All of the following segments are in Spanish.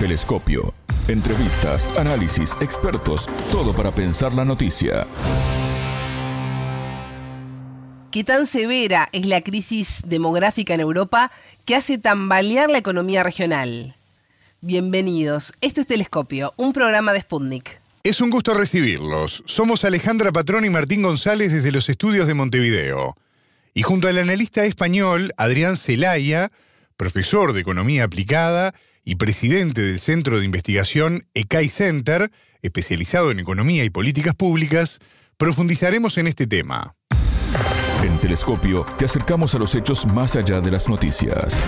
Telescopio. Entrevistas, análisis, expertos, todo para pensar la noticia. ¿Qué tan severa es la crisis demográfica en Europa que hace tambalear la economía regional? Bienvenidos, esto es Telescopio, un programa de Sputnik. Es un gusto recibirlos. Somos Alejandra Patrón y Martín González desde los estudios de Montevideo. Y junto al analista español Adrián Celaya, profesor de Economía Aplicada y presidente del Centro de Investigación ECAI Center, especializado en economía y políticas públicas, profundizaremos en este tema. En Telescopio te acercamos a los hechos más allá de las noticias.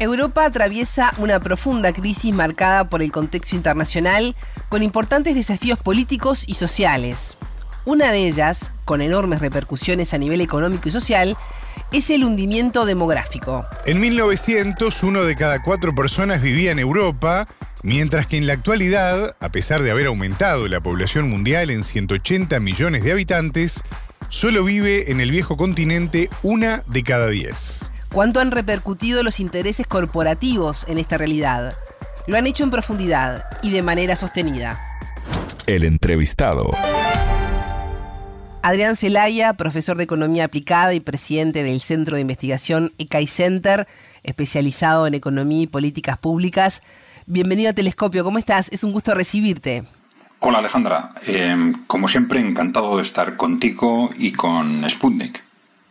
Europa atraviesa una profunda crisis marcada por el contexto internacional, con importantes desafíos políticos y sociales. Una de ellas, con enormes repercusiones a nivel económico y social, es el hundimiento demográfico. En 1900, uno de cada cuatro personas vivía en Europa, mientras que en la actualidad, a pesar de haber aumentado la población mundial en 180 millones de habitantes, solo vive en el viejo continente una de cada diez. ¿Cuánto han repercutido los intereses corporativos en esta realidad? Lo han hecho en profundidad y de manera sostenida. El entrevistado. Adrián Celaya, profesor de Economía Aplicada y presidente del Centro de Investigación ECAI Center, especializado en Economía y Políticas Públicas. Bienvenido a Telescopio, ¿cómo estás? Es un gusto recibirte. Hola Alejandra, eh, como siempre encantado de estar contigo y con Sputnik.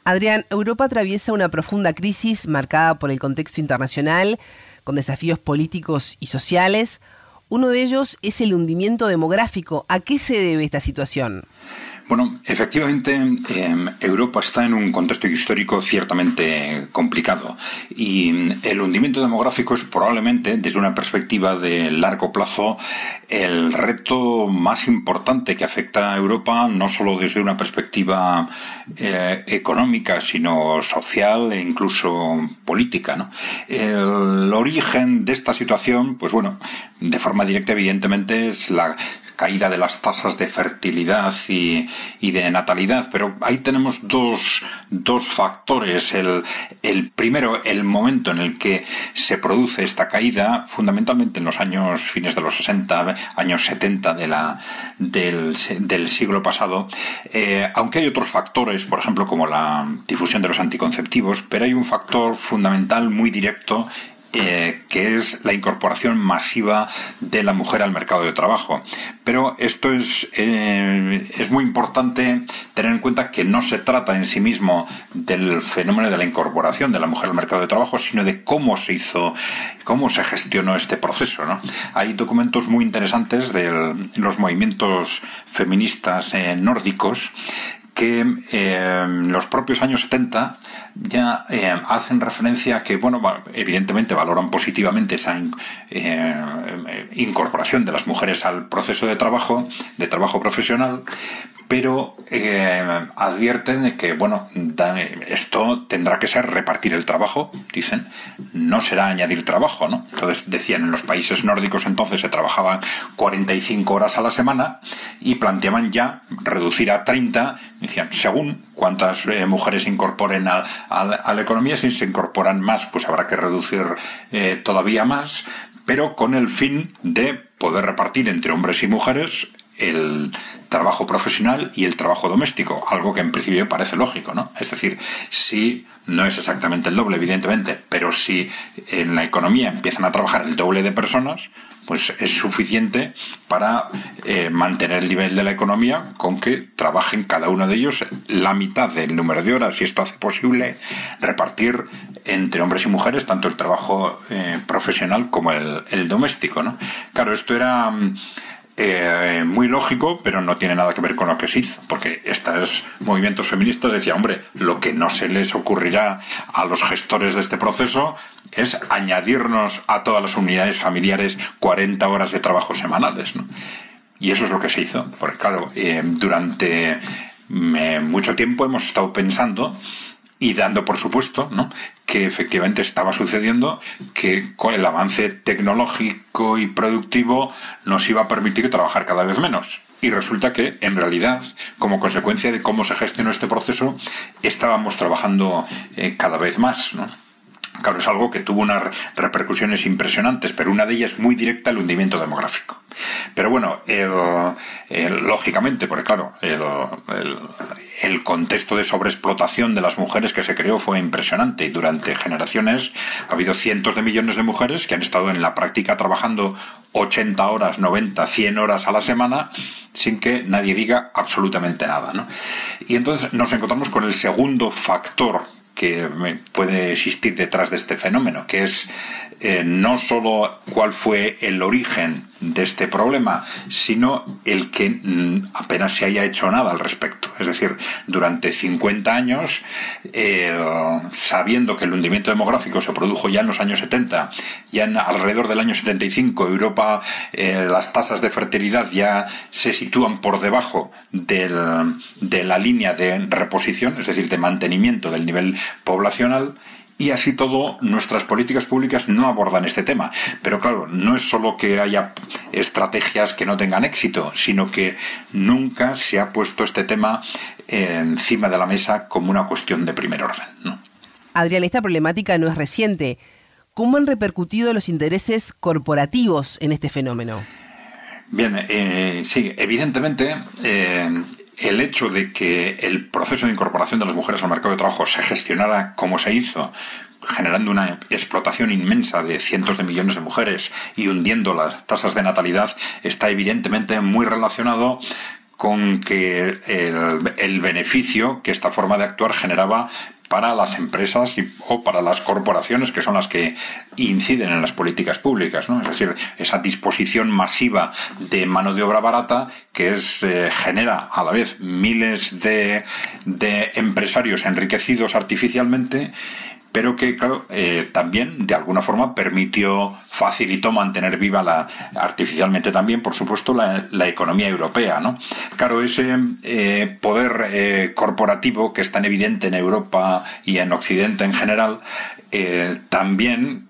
Adrián, Europa atraviesa una profunda crisis marcada por el contexto internacional, con desafíos políticos y sociales. Uno de ellos es el hundimiento demográfico. ¿A qué se debe esta situación? Bueno, efectivamente, em, Europa está en un contexto histórico ciertamente complicado y el hundimiento demográfico es probablemente, desde una perspectiva de largo plazo, el reto más importante que afecta a Europa, no solo desde una perspectiva eh, económica, sino social e incluso política. El origen de esta situación, pues bueno, de forma directa, evidentemente, es la caída de las tasas de fertilidad y, de natalidad, pero ahí tenemos dos, dos factores. El, el, primero, el momento en el que se produce esta caída, fundamentalmente en los años fines de los 60, años 70 de la, del, del siglo pasado, eh, aunque hay otros factores, por ejemplo, como la difusión de los anticonceptivos, pero hay un factor fundamental muy directo eh, que es la incorporación masiva de la mujer al mercado de trabajo. Pero esto es, eh, es muy importante tener en cuenta que no se trata en sí mismo del fenómeno de la incorporación de la mujer al mercado de trabajo, sino de cómo se hizo, cómo se gestionó este proceso. Hay documentos muy interesantes de los movimientos feministas eh, nórdicos que en los propios años 70 ya eh, hacen referencia a que, bueno, evidentemente valoran positivamente esa eh, incorporación de las mujeres al proceso de trabajo, de trabajo profesional, pero eh, advierten de que, bueno, esto tendrá que ser repartir el trabajo, dicen, no será añadir trabajo, ¿no? Entonces decían, en los países nórdicos entonces se trabajaban 45 horas a la semana y planteaban ya reducir a 30, decían, según cuántas eh, mujeres incorporen a, la economía, si se incorporan más, pues habrá que reducir eh, todavía más, pero con el fin de poder repartir entre hombres y mujeres el trabajo profesional y el trabajo doméstico, algo que en principio parece lógico, ¿no? Es decir, si no es exactamente el doble, evidentemente, pero si en la economía empiezan a trabajar el doble de personas, pues es suficiente para eh, mantener el nivel de la economía con que trabajen cada uno de ellos la mitad del número de horas, si esto hace posible repartir entre hombres y mujeres tanto el trabajo eh, profesional como el, el doméstico, ¿no? Claro, esto era mm, eh, muy lógico, pero no tiene nada que ver con lo que se hizo, porque estos movimientos feministas decían, hombre, lo que no se les ocurrirá a los gestores de este proceso es añadirnos a todas las unidades familiares 40 horas de trabajo semanales, ¿no? Y eso es lo que se hizo, porque claro, eh, durante mm, mucho tiempo hemos estado pensando y dando por supuesto ¿no? que efectivamente estaba sucediendo que con el avance tecnológico y productivo nos iba a permitir trabajar cada vez menos. Y resulta que, en realidad, como consecuencia de cómo se gestionó este proceso, estábamos trabajando eh, cada vez más. ¿no? Claro, es algo que tuvo unas repercusiones impresionantes, pero una de ellas muy directa, el hundimiento demográfico. Pero bueno, lógicamente, porque claro, el, contexto de sobreexplotación de las mujeres que se creó fue impresionante y durante generaciones ha habido cientos de millones de mujeres que han estado en la práctica trabajando 80 horas, 90, 100 horas a la semana sin que nadie diga absolutamente nada. ¿no? Y entonces nos encontramos con el segundo factor que puede existir detrás de este fenómeno, que es eh, no solo cuál fue el origen de este problema, sino el que mm, apenas se haya hecho nada al respecto. Es decir, durante 50 años, sabiendo que el hundimiento demográfico se produjo ya en los años 70, ya en alrededor del año 75, Europa, eh, las tasas de fertilidad ya se sitúan por debajo de la línea de reposición, es decir, de mantenimiento del nivel poblacional, y así todo nuestras políticas públicas no abordan este tema. Pero claro, no es solo que haya estrategias que no tengan éxito, sino que nunca se ha puesto este tema encima de la mesa como una cuestión de primer orden. Adrián, esta problemática no es reciente. ¿Cómo han repercutido los intereses corporativos en este fenómeno? Bien, eh, sí, evidentemente eh, el hecho de que el proceso de incorporación de las mujeres al mercado de trabajo se gestionara como se hizo, generando una explotación inmensa de cientos de millones de mujeres y hundiendo las tasas de natalidad, está evidentemente muy relacionado con que el, beneficio que esta forma de actuar generaba para las empresas o para las corporaciones que son las que inciden en las políticas públicas, ¿no? Es decir, esa disposición masiva de mano de obra barata que es, eh, genera a la vez miles de empresarios enriquecidos artificialmente pero que, claro, eh, también de alguna forma permitió, facilitó mantener viva la, artificialmente también, por supuesto, la, economía europea, ¿no? Claro, ese eh, poder eh, corporativo que es tan evidente en Europa y en Occidente en general, también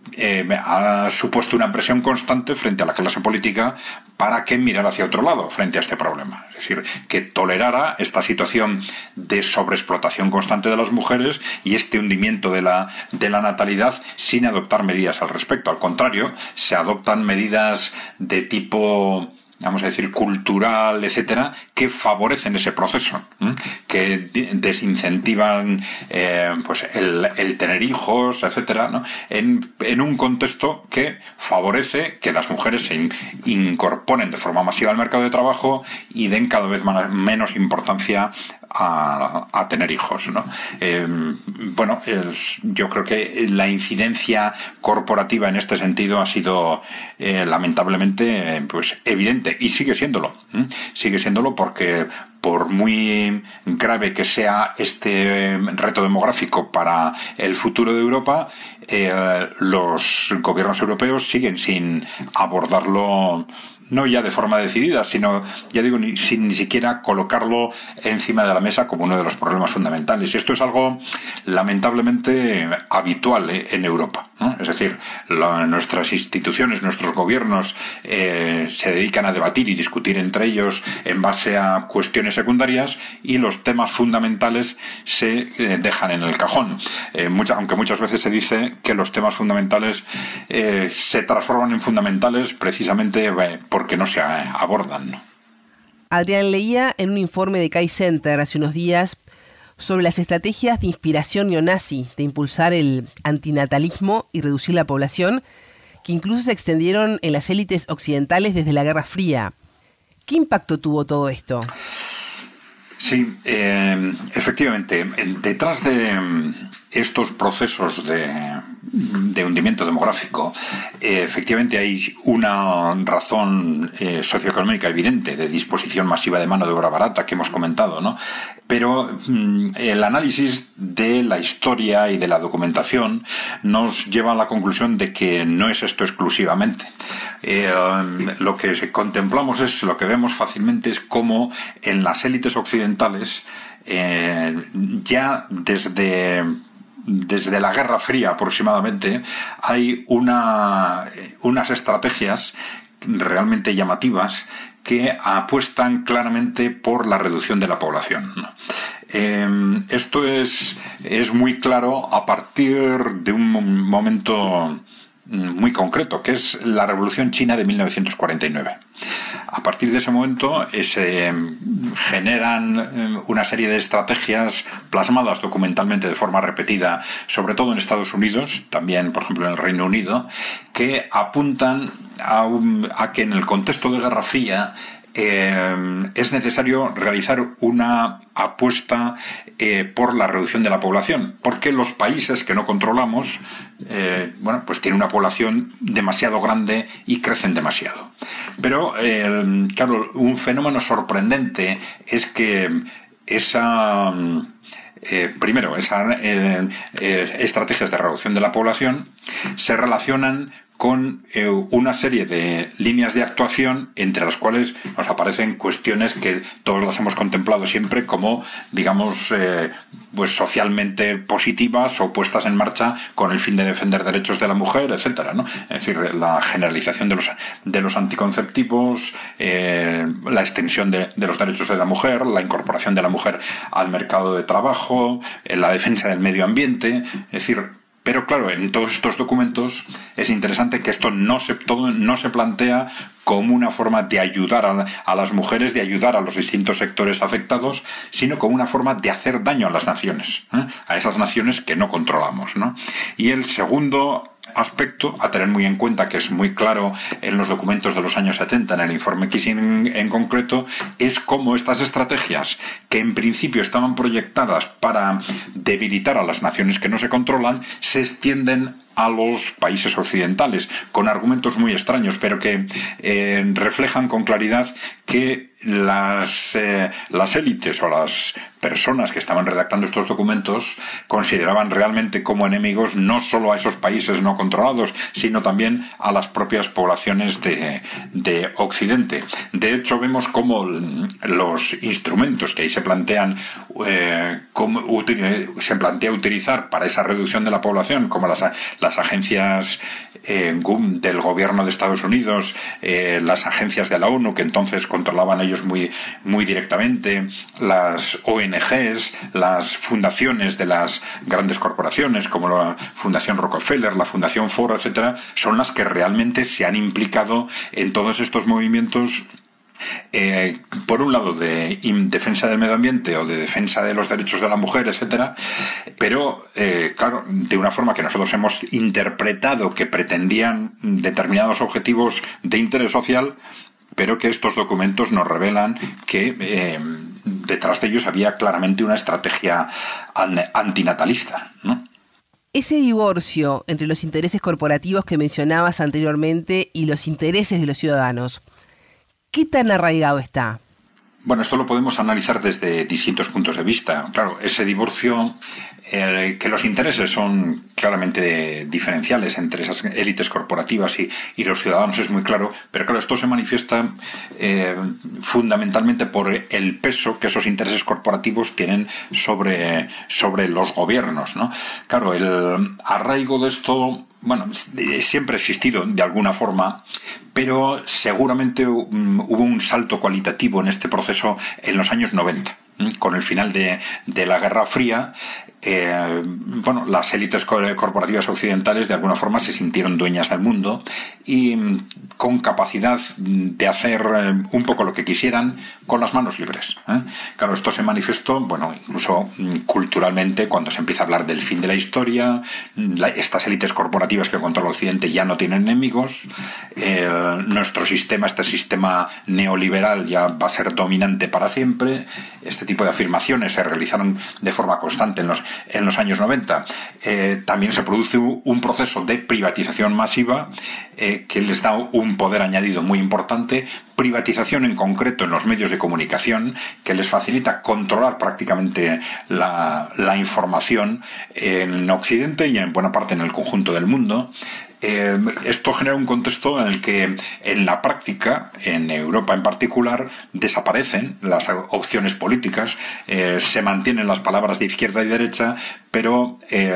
ha supuesto una presión constante frente a la clase política para que mirara hacia otro lado frente a este problema. Es decir, que tolerara esta situación de sobreexplotación constante de las mujeres y este hundimiento de la, de la natalidad sin adoptar medidas al respecto. Al contrario, se adoptan medidas de tipo vamos a decir, cultural, etcétera, que favorecen ese proceso, que desincentivan eh, pues el, tener hijos, etcétera, ¿no? en, un contexto que favorece que las mujeres se incorporen de forma masiva al mercado de trabajo y den cada vez menos importancia a, tener hijos. ¿no? Em, bueno, yo creo que la incidencia corporativa en este sentido ha sido eh, lamentablemente pues evidente y sigue siéndolo. Sigue siéndolo porque por muy grave que sea este em, reto demográfico para el futuro de Europa, eh, los gobiernos europeos siguen sin abordarlo no ya de forma decidida, sino, ya digo, ni, sin ni siquiera colocarlo encima de la mesa como uno de los problemas fundamentales. Y esto es algo lamentablemente habitual eh, en Europa. Es decir, nuestras instituciones, nuestros gobiernos eh, se dedican a debatir y discutir entre ellos en base a cuestiones secundarias y los temas fundamentales se eh, dejan en el cajón. aunque muchas veces se dice que los temas fundamentales se transforman en fundamentales precisamente porque no se abordan. Adrián leía en un informe de Kai Center hace unos días sobre las estrategias de inspiración neonazi de impulsar el antinatalismo y reducir la población, que incluso se extendieron en las élites occidentales desde la Guerra Fría. ¿Qué impacto tuvo todo esto? Sí, eh, efectivamente, detrás de mm, estos procesos de, hundimiento demográfico, eh, efectivamente hay una razón eh, socioeconómica evidente de disposición masiva de mano de obra barata que hemos comentado, ¿no? Pero mm, el análisis de la historia y de la documentación nos lleva a la conclusión de que no es esto exclusivamente. lo que contemplamos es, lo que vemos fácilmente es cómo en las élites occidentales eh, ya desde desde la Guerra Fría aproximadamente hay una, unas estrategias realmente llamativas que apuestan claramente por la reducción de la población. Em, esto es, es muy claro a partir de un momento muy concreto, que es la Revolución China de 1949. A partir de ese momento eh, se generan eh, una serie de estrategias plasmadas documentalmente de forma repetida, sobre todo en Estados Unidos, también por ejemplo en el Reino Unido, que apuntan a, a que en el contexto de Guerra Fría eh, es necesario realizar una apuesta eh, por la reducción de la población, porque los países que no controlamos, eh, bueno, pues tienen una población demasiado grande y crecen demasiado. Pero, claro, un fenómeno sorprendente es que esa primero, esas estrategias de reducción de la población se relacionan con eh, una serie de líneas de actuación entre las cuales nos aparecen cuestiones que todos las hemos contemplado siempre como, digamos, eh, pues socialmente positivas o puestas en marcha con el fin de defender derechos de la mujer, etcétera, ¿no? Es decir, la generalización de los de los anticonceptivos, eh, la extensión de, los derechos de la mujer, la incorporación de la mujer al mercado de trabajo, la defensa del medio ambiente, es decir, pero claro, en todos estos documentos es interesante que esto no se, todo no se plantea como una forma de ayudar a, las mujeres, de ayudar a los distintos sectores afectados, sino como una forma de hacer daño a las naciones, ¿eh? a esas naciones que no controlamos. ¿no? Y el segundo aspecto a tener muy en cuenta, que es muy claro en los documentos de los años 70, en el informe Kissing en, concreto, es cómo estas estrategias, que en principio estaban proyectadas para debilitar a las naciones que no se controlan, se extienden a los países occidentales, con argumentos muy extraños, pero que eh, reflejan con claridad que las, eh, las élites o las personas que estaban redactando estos documentos consideraban realmente como enemigos no solo a esos países no controlados, sino también a las propias poblaciones de, de Occidente. De hecho, vemos cómo los instrumentos que ahí se plantean eh, se plantea utilizar para esa reducción de la población, como las, las agencias eh, del gobierno de Estados Unidos, eh, las agencias de la ONU que entonces controlaban ellos muy, muy directamente, las ONGs, las fundaciones de las grandes corporaciones como la Fundación Rockefeller, la Fundación Ford, etcétera, son las que realmente se han implicado en todos estos movimientos eh, por un lado de defensa del medio ambiente o de defensa de los derechos de la mujer, etcétera, pero eh, claro, de una forma que nosotros hemos interpretado que pretendían determinados objetivos de interés social, pero que estos documentos nos revelan que eh, detrás de ellos había claramente una estrategia antinatalista, Ese divorcio entre los intereses corporativos que mencionabas anteriormente y los intereses de los ciudadanos, ¿Qué tan arraigado está? Bueno, esto lo podemos analizar desde distintos puntos de vista. Claro, ese divorcio, eh, que los intereses son claramente diferenciales entre esas élites corporativas y, los ciudadanos es muy claro, pero claro, esto se manifiesta eh, fundamentalmente por el peso que esos intereses corporativos tienen sobre, sobre los gobiernos. ¿no? Claro, el arraigo de esto bueno, siempre ha existido de alguna forma, pero seguramente mm, hubo un salto cualitativo en este proceso en los años 90 con el final de, de la Guerra Fría, eh, bueno, las élites corporativas occidentales de alguna forma se sintieron dueñas del mundo y mm, con capacidad de hacer eh, un poco lo que quisieran con las manos libres. ¿eh? Claro, esto se manifestó, bueno, incluso mm, culturalmente cuando se empieza a hablar del fin de la historia, mm, estas élites corporativas que controla Occidente ya no tienen enemigos, nuestro sistema, este sistema neoliberal ya va a ser dominante para siempre, este tipo de afirmaciones se realizaron de forma constante en los, en los años 90. Eh, también se produce un proceso de privatización masiva eh, que les da un poder añadido muy importante, privatización en concreto en los medios de comunicación que les facilita controlar prácticamente la, información en Occidente y en buena parte en el conjunto del mundo. Eh, esto genera un contexto en el que en la práctica, en Europa en particular, desaparecen las opciones políticas, eh, se mantienen las palabras de izquierda y derecha, pero eh,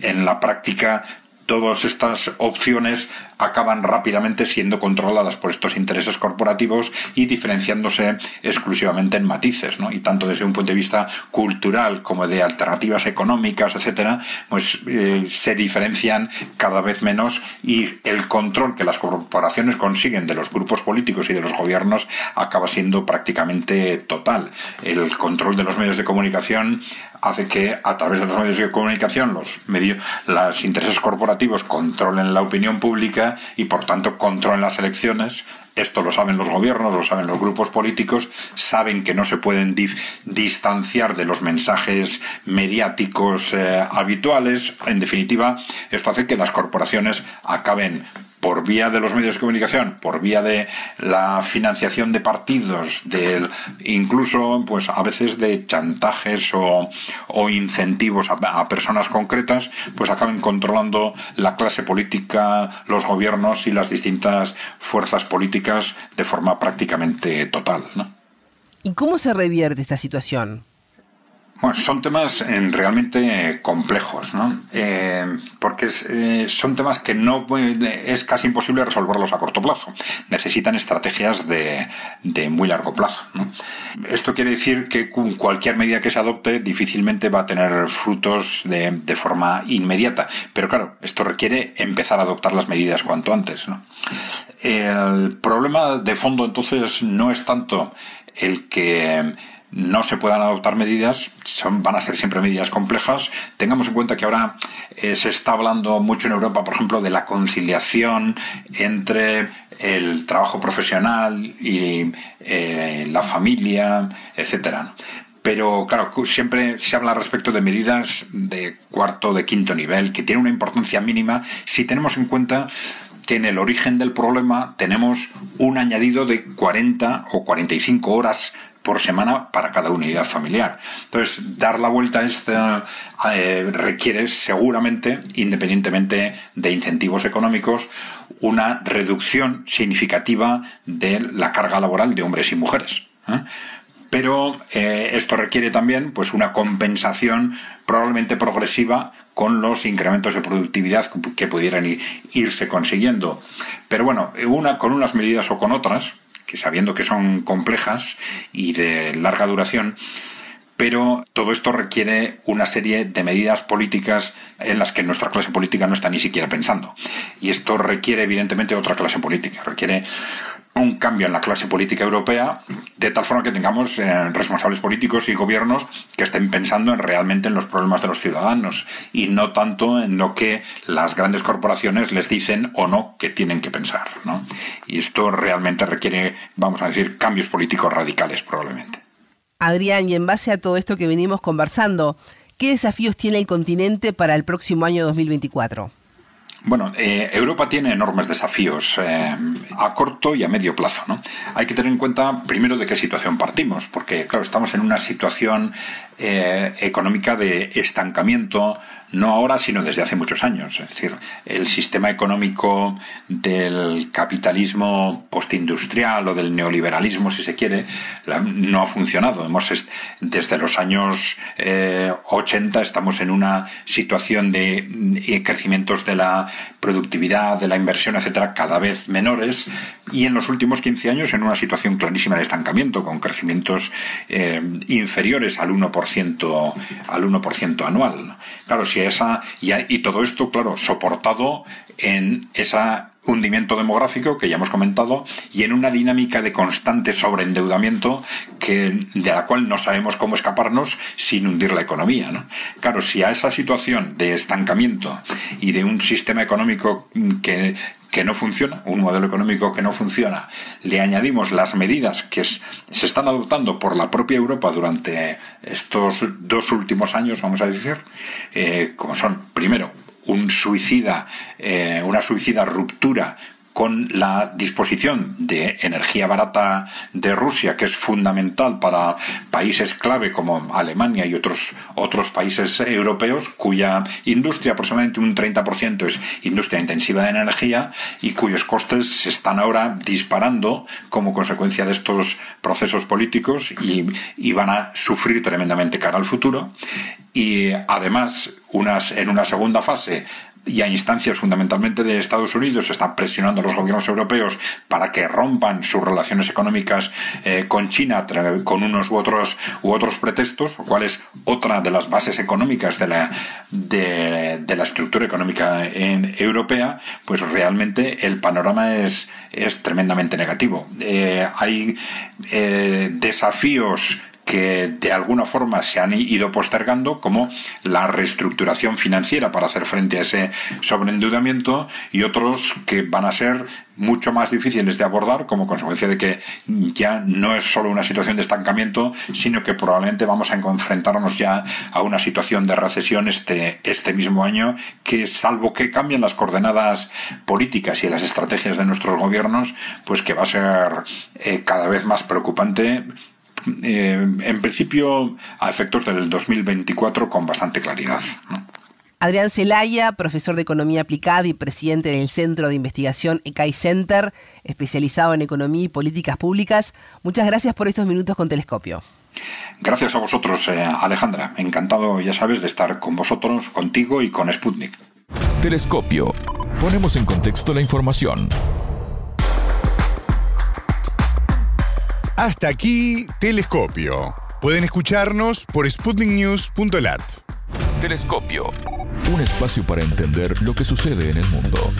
en la práctica todas estas opciones acaban rápidamente siendo controladas por estos intereses corporativos y diferenciándose exclusivamente en matices, ¿no? Y tanto desde un punto de vista cultural como de alternativas económicas, etcétera, pues eh, se diferencian cada vez menos y el control que las corporaciones consiguen de los grupos políticos y de los gobiernos acaba siendo prácticamente total. El control de los medios de comunicación hace que a través de los medios de comunicación los medios, los intereses corporativos controlen la opinión pública y por tanto controlen las elecciones. Esto lo saben los gobiernos, lo saben los grupos políticos, saben que no se pueden distanciar de los mensajes mediáticos eh, habituales. En definitiva, esto hace que las corporaciones acaben por vía de los medios de comunicación, por vía de la financiación de partidos, de incluso pues a veces de chantajes o, incentivos a, personas concretas, pues acaben controlando la clase política, los gobiernos y las distintas fuerzas políticas de forma prácticamente total. ¿Y cómo se revierte esta situación? Bueno, son temas eh, realmente complejos, ¿no? Eh, porque eh, son temas que no es casi imposible resolverlos a corto plazo. Necesitan estrategias de, de muy largo plazo. Esto quiere decir que cualquier medida que se adopte difícilmente va a tener frutos de, de forma inmediata. Pero claro, esto requiere empezar a adoptar las medidas cuanto antes. El problema de fondo entonces no es tanto el que no se puedan adoptar medidas, son, van a ser siempre medidas complejas. Tengamos en cuenta que ahora eh, se está hablando mucho en Europa, por ejemplo, de la conciliación entre el trabajo profesional y eh, la familia, etcétera. Pero claro, siempre se habla respecto de medidas de cuarto, de quinto nivel, que tienen una importancia mínima si tenemos en cuenta que en el origen del problema tenemos un añadido de 40 o 45 horas por semana para cada unidad familiar. Entonces, dar la vuelta a esto eh, requiere seguramente, independientemente de incentivos económicos, una reducción significativa de la carga laboral de hombres y mujeres. ¿eh? Pero eh, esto requiere también pues una compensación probablemente progresiva con los incrementos de productividad que pudieran irse consiguiendo. Pero bueno, una, con unas medidas o con otras, que sabiendo que son complejas y de larga duración, pero todo esto requiere una serie de medidas políticas en las que nuestra clase política no está ni siquiera pensando. Y esto requiere evidentemente otra clase política, requiere un cambio en la clase política europea, de tal forma que tengamos eh, responsables políticos y gobiernos que estén pensando en realmente en los problemas de los ciudadanos y no tanto en lo que las grandes corporaciones les dicen o no que tienen que pensar. ¿no? Y esto realmente requiere, vamos a decir, cambios políticos radicales probablemente. Adrián, y en base a todo esto que venimos conversando, ¿qué desafíos tiene el continente para el próximo año 2024? Bueno, eh, Europa tiene enormes desafíos eh, a corto y a medio plazo. ¿no? Hay que tener en cuenta primero de qué situación partimos, porque claro, estamos en una situación eh, económica de estancamiento, no ahora, sino desde hace muchos años. Es decir, el sistema económico del capitalismo postindustrial o del neoliberalismo, si se quiere, no ha funcionado. Hemos, desde los años 80 estamos en una situación de crecimientos de la productividad, de la inversión, etcétera, cada vez menores y en los últimos 15 años en una situación clarísima de estancamiento, con crecimientos inferiores al 1% al 1% anual. Claro, si esa y, y todo esto, claro, soportado en ese hundimiento demográfico que ya hemos comentado y en una dinámica de constante sobreendeudamiento que de la cual no sabemos cómo escaparnos sin hundir la economía. ¿no? Claro, si a esa situación de estancamiento y de un sistema económico que que no funciona, un modelo económico que no funciona, le añadimos las medidas que se están adoptando por la propia Europa durante estos dos últimos años, vamos a decir, eh, como son, primero, un suicida, eh, una suicida ruptura con la disposición de energía barata de Rusia, que es fundamental para países clave como Alemania y otros, otros países europeos, cuya industria, aproximadamente un 30% es industria intensiva de energía y cuyos costes se están ahora disparando como consecuencia de estos procesos políticos y, van a sufrir tremendamente cara al futuro. Y además, en una segunda fase, y a instancias fundamentalmente de Estados Unidos, está presionando a los gobiernos europeos para que rompan sus relaciones económicas eh, con China con unos u otros u otros pretextos, lo cual es otra de las bases económicas de la de, la estructura económica en, europea, pues realmente el panorama es es tremendamente negativo. Eh, hay eh, desafíos que de alguna forma se han ido postergando, como la reestructuración financiera para hacer frente a ese sobreendeudamiento, y otros que van a ser mucho más difíciles de abordar como consecuencia de que ya no es solo una situación de estancamiento, sino que probablemente vamos a enfrentarnos ya a una situación de recesión este, este mismo año, que salvo que cambien las coordenadas políticas y las estrategias de nuestros gobiernos, pues que va a ser eh, cada vez más preocupante eh, en principio a efectos del 2024 con bastante claridad. Adrián Celaya, profesor de Economía Aplicada y presidente del Centro de Investigación ECAI Center, especializado en Economía y Políticas Públicas, muchas gracias por estos minutos con Telescopio. Gracias a vosotros, eh, Alejandra. Encantado, ya sabes, de estar con vosotros, contigo y con Sputnik. Telescopio. Ponemos en contexto la información. Hasta aquí, Telescopio. Pueden escucharnos por sputniknews.lat. Telescopio. Un espacio para entender lo que sucede en el mundo.